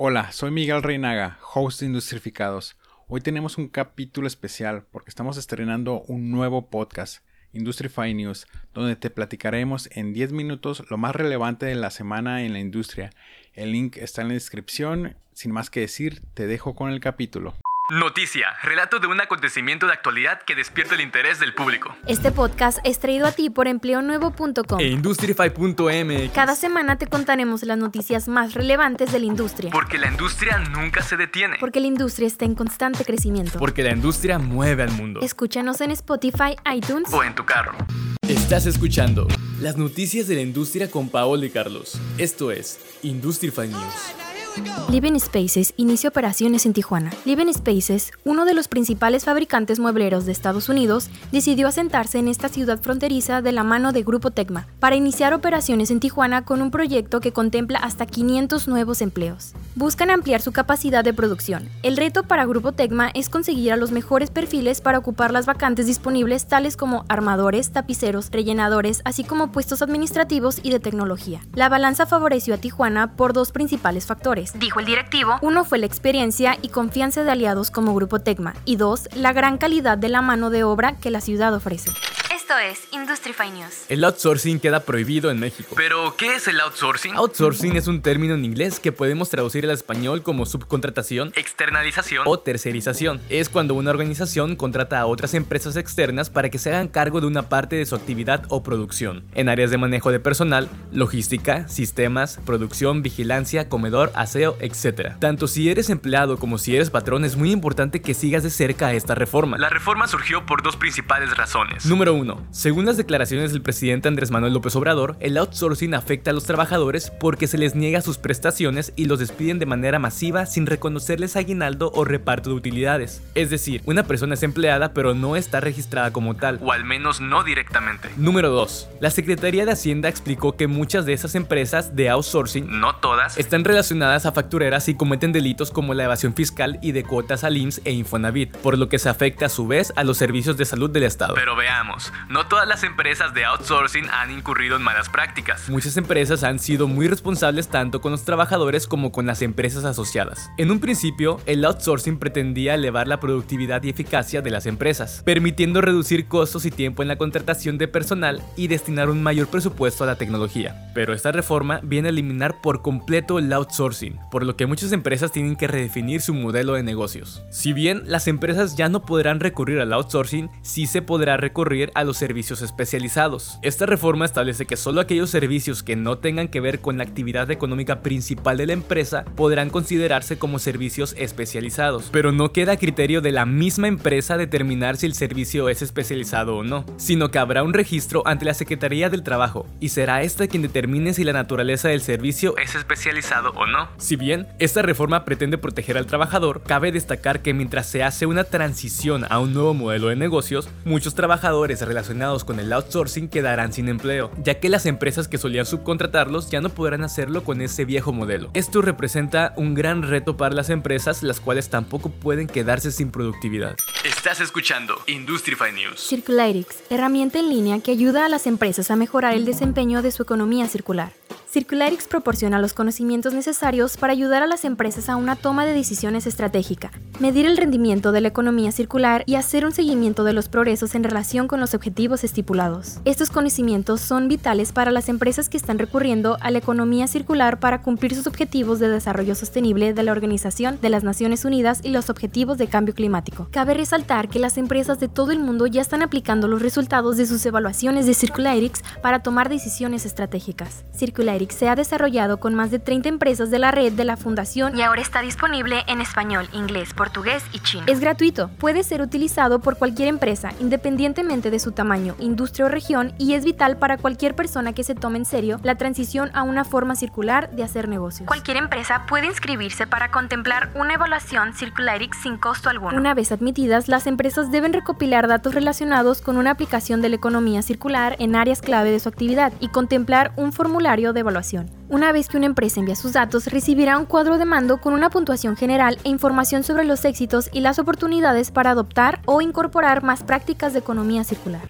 Hola, soy Miguel Reinaga, host de Industrificados. Hoy tenemos un capítulo especial porque estamos estrenando un nuevo podcast, Industrify News, donde te platicaremos en 10 minutos lo más relevante de la semana en la industria. El link está en la descripción. Sin más que decir, te dejo con el capítulo. Noticia, relato de un acontecimiento de actualidad que despierta el interés del público. Este podcast es traído a ti por empleonuevo.com e Industrify.mx. Cada semana te contaremos las noticias más relevantes de la industria. Porque la industria nunca se detiene. Porque la industria está en constante crecimiento. Porque la industria mueve al mundo. Escúchanos en Spotify, iTunes o en tu carro. Estás escuchando las noticias de la industria con Paola y Carlos. Esto es Industrify News. Living Spaces inicia operaciones en Tijuana. Living Spaces, uno de los principales fabricantes muebleros de Estados Unidos, decidió asentarse en esta ciudad fronteriza de la mano de Grupo Tecma para iniciar operaciones en Tijuana con un proyecto que contempla hasta 500 nuevos empleos. Buscan ampliar su capacidad de producción. El reto para Grupo Tecma es conseguir a los mejores perfiles para ocupar las vacantes disponibles tales como armadores, tapiceros, rellenadores, así como puestos administrativos y de tecnología. La balanza favoreció a Tijuana por dos principales factores dijo el directivo. Uno fue la experiencia y confianza de aliados como Grupo Tecma y dos, la gran calidad de la mano de obra que la ciudad ofrece. Esto es Industrify News. El outsourcing queda prohibido en México. ¿Pero qué es el outsourcing? Outsourcing es un término en inglés que podemos traducir al español como subcontratación, externalización o tercerización. Es cuando una organización contrata a otras empresas externas para que se hagan cargo de una parte de su actividad o producción, en áreas de manejo de personal, logística, sistemas, producción, vigilancia, comedor, aseo, etc. Tanto si eres empleado como si eres patrón es muy importante que sigas de cerca esta reforma. La reforma surgió por dos principales razones. Número 1 según las declaraciones del presidente Andrés Manuel López Obrador, el outsourcing afecta a los trabajadores porque se les niega sus prestaciones y los despiden de manera masiva sin reconocerles aguinaldo o reparto de utilidades. Es decir, una persona es empleada pero no está registrada como tal, o al menos no directamente. Número 2. La Secretaría de Hacienda explicó que muchas de esas empresas de outsourcing, no todas, están relacionadas a factureras y cometen delitos como la evasión fiscal y de cuotas al IMSS e Infonavit, por lo que se afecta a su vez a los servicios de salud del Estado. Pero veamos, no todas las empresas de outsourcing han incurrido en malas prácticas. Muchas empresas han sido muy responsables tanto con los trabajadores como con las empresas asociadas. En un principio, el outsourcing pretendía elevar la productividad y eficacia de las empresas, permitiendo reducir costos y tiempo en la contratación de personal y destinar un mayor presupuesto a la tecnología. Pero esta reforma viene a eliminar por completo el outsourcing, por lo que muchas empresas tienen que redefinir su modelo de negocios. Si bien las empresas ya no podrán recurrir al outsourcing, sí se podrá recurrir a los servicios especializados. Esta reforma establece que solo aquellos servicios que no tengan que ver con la actividad económica principal de la empresa podrán considerarse como servicios especializados, pero no queda a criterio de la misma empresa determinar si el servicio es especializado o no, sino que habrá un registro ante la Secretaría del Trabajo y será esta quien determine si la naturaleza del servicio es especializado o no. Si bien esta reforma pretende proteger al trabajador, cabe destacar que mientras se hace una transición a un nuevo modelo de negocios, muchos trabajadores relacionados con el outsourcing quedarán sin empleo, ya que las empresas que solían subcontratarlos ya no podrán hacerlo con ese viejo modelo. Esto representa un gran reto para las empresas, las cuales tampoco pueden quedarse sin productividad. Estás escuchando Industrify News. Circularix, herramienta en línea que ayuda a las empresas a mejorar el desempeño de su economía circular. Circularix proporciona los conocimientos necesarios para ayudar a las empresas a una toma de decisiones estratégica, medir el rendimiento de la economía circular y hacer un seguimiento de los progresos en relación con los objetivos estipulados. Estos conocimientos son vitales para las empresas que están recurriendo a la economía circular para cumplir sus objetivos de desarrollo sostenible de la Organización de las Naciones Unidas y los objetivos de cambio climático. Cabe resaltar que las empresas de todo el mundo ya están aplicando los resultados de sus evaluaciones de Circularix para tomar decisiones estratégicas se ha desarrollado con más de 30 empresas de la red de la fundación y ahora está disponible en español, inglés, portugués y chino. Es gratuito, puede ser utilizado por cualquier empresa, independientemente de su tamaño, industria o región, y es vital para cualquier persona que se tome en serio la transición a una forma circular de hacer negocios. Cualquier empresa puede inscribirse para contemplar una evaluación Circularix sin costo alguno. Una vez admitidas, las empresas deben recopilar datos relacionados con una aplicación de la economía circular en áreas clave de su actividad y contemplar un formulario de Una vez que una empresa envía sus datos, recibirá un cuadro de mando con una puntuación general e información sobre los éxitos y las oportunidades para adoptar o incorporar más prácticas de economía circular.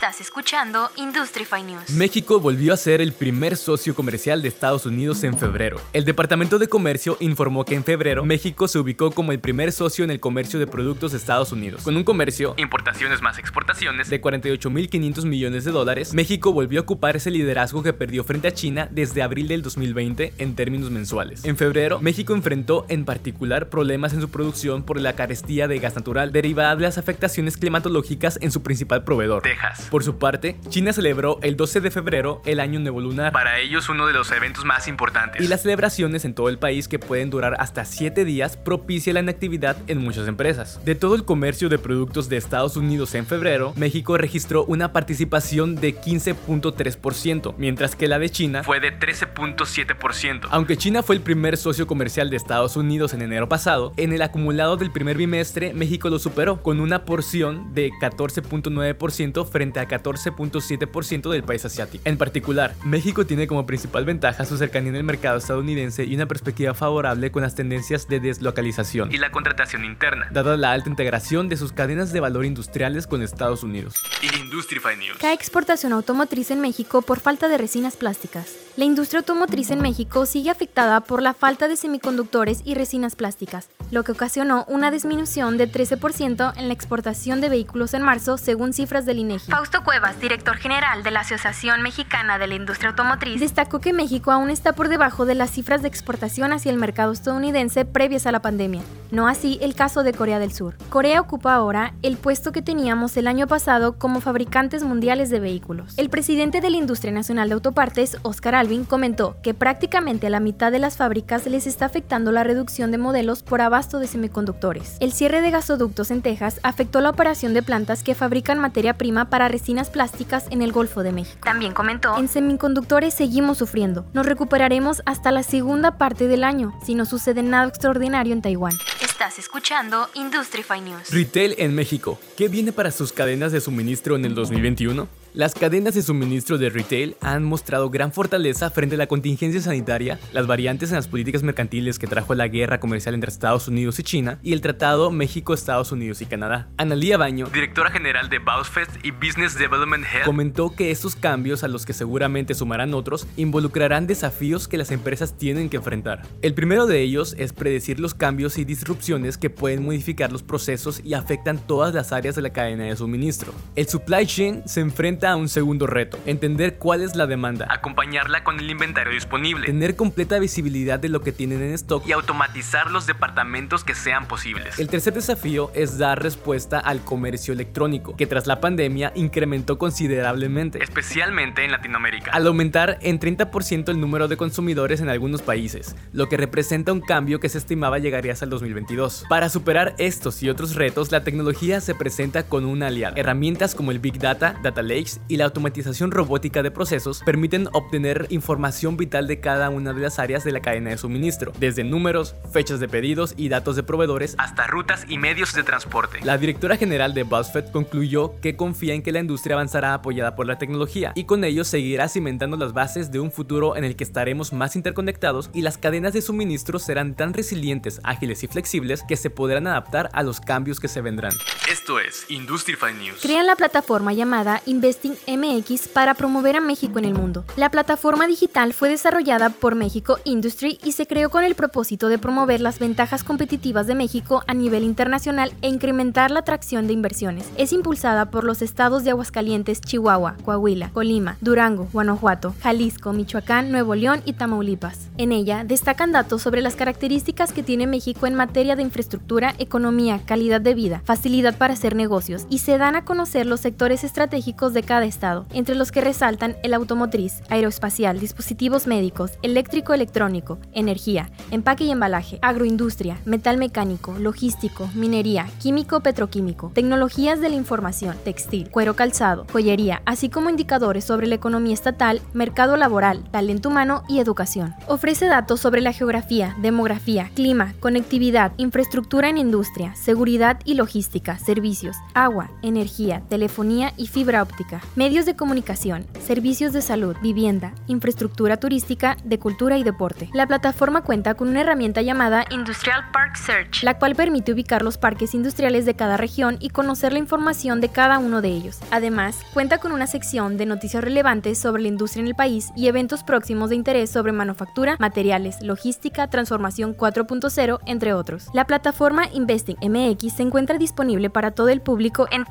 Estás escuchando Industrify News. México volvió a ser el primer socio comercial de Estados Unidos en febrero. El Departamento de Comercio informó que en febrero México se ubicó como el primer socio en el comercio de productos de Estados Unidos. Con un comercio, importaciones más exportaciones, de 48.500 millones de dólares, México volvió a ocupar ese liderazgo que perdió frente a China desde abril del 2020 en términos mensuales. En febrero, México enfrentó en particular problemas en su producción por la carestía de gas natural derivada de las afectaciones climatológicas en su principal proveedor, Texas. Por su parte, China celebró el 12 de febrero el Año Nuevo Lunar, para ellos uno de los eventos más importantes. Y las celebraciones en todo el país que pueden durar hasta 7 días propicia la inactividad en muchas empresas. De todo el comercio de productos de Estados Unidos en febrero, México registró una participación de 15.3%, mientras que la de China fue de 13.7%. Aunque China fue el primer socio comercial de Estados Unidos en enero pasado, en el acumulado del primer bimestre México lo superó con una porción de 14.9% frente a 14.7% del país asiático. En particular, México tiene como principal ventaja su cercanía en el mercado estadounidense y una perspectiva favorable con las tendencias de deslocalización y la contratación interna, dada la alta integración de sus cadenas de valor industriales con Estados Unidos. Industrify News. Cae exportación automotriz en México por falta de resinas plásticas. La industria automotriz en México sigue afectada por la falta de semiconductores y resinas plásticas, lo que ocasionó una disminución de 13% en la exportación de vehículos en marzo, según cifras del INEGI. Fausto Cuevas, director general de la Asociación Mexicana de la Industria Automotriz, destacó que México aún está por debajo de las cifras de exportación hacia el mercado estadounidense previas a la pandemia, no así el caso de Corea del Sur. Corea ocupa ahora el puesto que teníamos el año pasado como fabricantes mundiales de vehículos. El presidente de la Industria Nacional de Autopartes, Oscar Alvin, comentó que prácticamente a la mitad de las fábricas les está afectando la reducción de modelos por abasto de semiconductores. El cierre de gasoductos en Texas afectó la operación de plantas que fabrican materia prima para resinas plásticas en el Golfo de México. También comentó, en semiconductores seguimos sufriendo. Nos recuperaremos hasta la segunda parte del año, si no sucede nada extraordinario en Taiwán. Estás escuchando Industrify News. Retail en México. ¿Qué viene para sus cadenas de suministro en el 2021? Las cadenas de suministro de retail han mostrado gran fortaleza frente a la contingencia sanitaria, las variantes en las políticas mercantiles que trajo la guerra comercial entre Estados Unidos y China y el Tratado México-Estados Unidos y Canadá. Analía Baño, directora general de Bausfest y Business Development Head, comentó que estos cambios, a los que seguramente sumarán otros, involucrarán desafíos que las empresas tienen que enfrentar. El primero de ellos es predecir los cambios y disrupciones que pueden modificar los procesos y afectan todas las áreas de la cadena de suministro. El supply chain se enfrenta a un segundo reto, entender cuál es la demanda, acompañarla con el inventario disponible, tener completa visibilidad de lo que tienen en stock y automatizar los departamentos que sean posibles. El tercer desafío es dar respuesta al comercio electrónico, que tras la pandemia incrementó considerablemente, especialmente en Latinoamérica, al aumentar en 30% el número de consumidores en algunos países, lo que representa un cambio que se estimaba llegaría hasta el 2022. Para superar estos y otros retos, la tecnología se presenta con una aliada. Herramientas como el Big Data, Data Lakes, y la automatización robótica de procesos permiten obtener información vital de cada una de las áreas de la cadena de suministro, desde números, fechas de pedidos y datos de proveedores hasta rutas y medios de transporte. La directora general de BuzzFeed concluyó que confía en que la industria avanzará apoyada por la tecnología y con ello seguirá cimentando las bases de un futuro en el que estaremos más interconectados y las cadenas de suministro serán tan resilientes, ágiles y flexibles que se podrán adaptar a los cambios que se vendrán. Esto es Industrify News. Crean la plataforma llamada MX para promover a México en el mundo. La plataforma digital fue desarrollada por México Industry y se creó con el propósito de promover las ventajas competitivas de México a nivel internacional e incrementar la atracción de inversiones. Es impulsada por los estados de Aguascalientes, Chihuahua, Coahuila, Colima, Durango, Guanajuato, Jalisco, Michoacán, Nuevo León y Tamaulipas. En ella destacan datos sobre las características que tiene México en materia de infraestructura, economía, calidad de vida, facilidad para hacer negocios y se dan a conocer los sectores estratégicos de cada estado, entre los que resaltan el automotriz, aeroespacial, dispositivos médicos, eléctrico electrónico, energía, empaque y embalaje, agroindustria, metal mecánico, logístico, minería, químico petroquímico, tecnologías de la información, textil, cuero calzado, joyería, así como indicadores sobre la economía estatal, mercado laboral, talento humano y educación. Ofrece datos sobre la geografía, demografía, clima, conectividad, infraestructura en industria, seguridad y logística, servicios, agua, energía, telefonía y fibra óptica medios de comunicación, servicios de salud, vivienda, infraestructura turística, de cultura y deporte. La plataforma cuenta con una herramienta llamada Industrial Park Search, la cual permite ubicar los parques industriales de cada región y conocer la información de cada uno de ellos. Además, cuenta con una sección de noticias relevantes sobre la industria en el país y eventos próximos de interés sobre manufactura, materiales, logística, transformación 4.0, entre otros. La plataforma Investing MX se encuentra disponible para todo el público en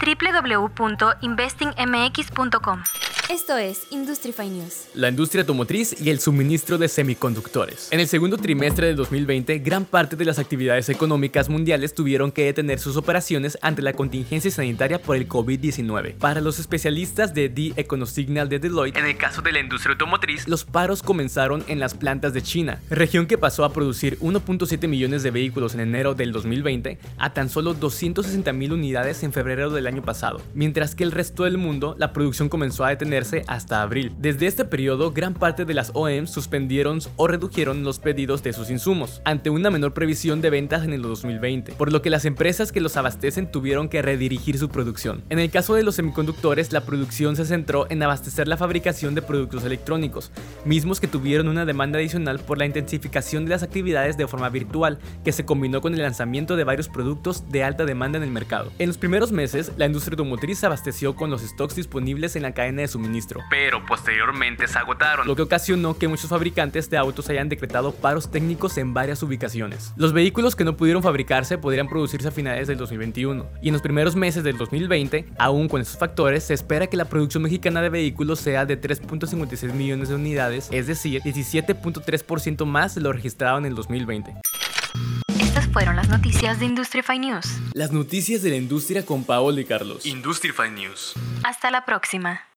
www.investingmx.com. Esto es Industrify News. La industria automotriz y el suministro de semiconductores. En el segundo trimestre de 2020, gran parte de las actividades económicas mundiales tuvieron que detener sus operaciones ante la contingencia sanitaria por el COVID-19. Para los especialistas de The Econosignal de Deloitte, en el caso de la industria automotriz, los paros comenzaron en las plantas de China, región que pasó a producir 1.7 millones de vehículos en enero del 2020 a tan solo 260 mil unidades en febrero del año pasado, mientras que el resto del mundo la producción comenzó a detener hasta abril. Desde este periodo, gran parte de las OEMs suspendieron o redujeron los pedidos de sus insumos, ante una menor previsión de ventas en el 2020, por lo que las empresas que los abastecen tuvieron que redirigir su producción. En el caso de los semiconductores, la producción se centró en abastecer la fabricación de productos electrónicos, mismos que tuvieron una demanda adicional por la intensificación de las actividades de forma virtual, que se combinó con el lanzamiento de varios productos de alta demanda en el mercado. En los primeros meses, la industria automotriz se abasteció con los stocks disponibles en la cadena de suministro. Pero posteriormente se agotaron, lo que ocasionó que muchos fabricantes de autos hayan decretado paros técnicos en varias ubicaciones. Los vehículos que no pudieron fabricarse podrían producirse a finales del 2021, y en los primeros meses del 2020, aún con estos factores, se espera que la producción mexicana de vehículos sea de 3.56 millones de unidades, es decir, 17.3% más de lo registrado en el 2020 Estas fueron las noticias de Industrify News. Las noticias de la industria con Paolo y Carlos. Industrify News. Hasta la próxima.